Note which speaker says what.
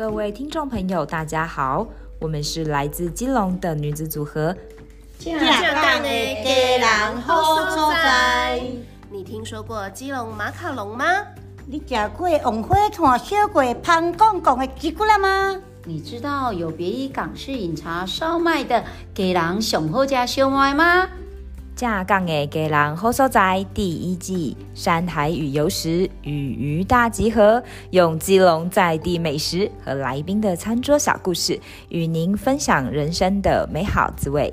Speaker 1: 各位听众朋友，大家好，我们是来自基隆的女子组合。
Speaker 2: 正港的家人好所在。
Speaker 3: 你听说过基隆马卡龙吗？
Speaker 2: 你吃过红火炭烧过香公公的鸡骨了吗？
Speaker 4: 你知道有别于港式饮茶烧麦的家人上好食烧麦吗？
Speaker 1: 下岗的家人好所在第一季山海与游食与鱼大集合，用基隆在地美食和来宾的餐桌小故事，与您分享人生的美好滋味。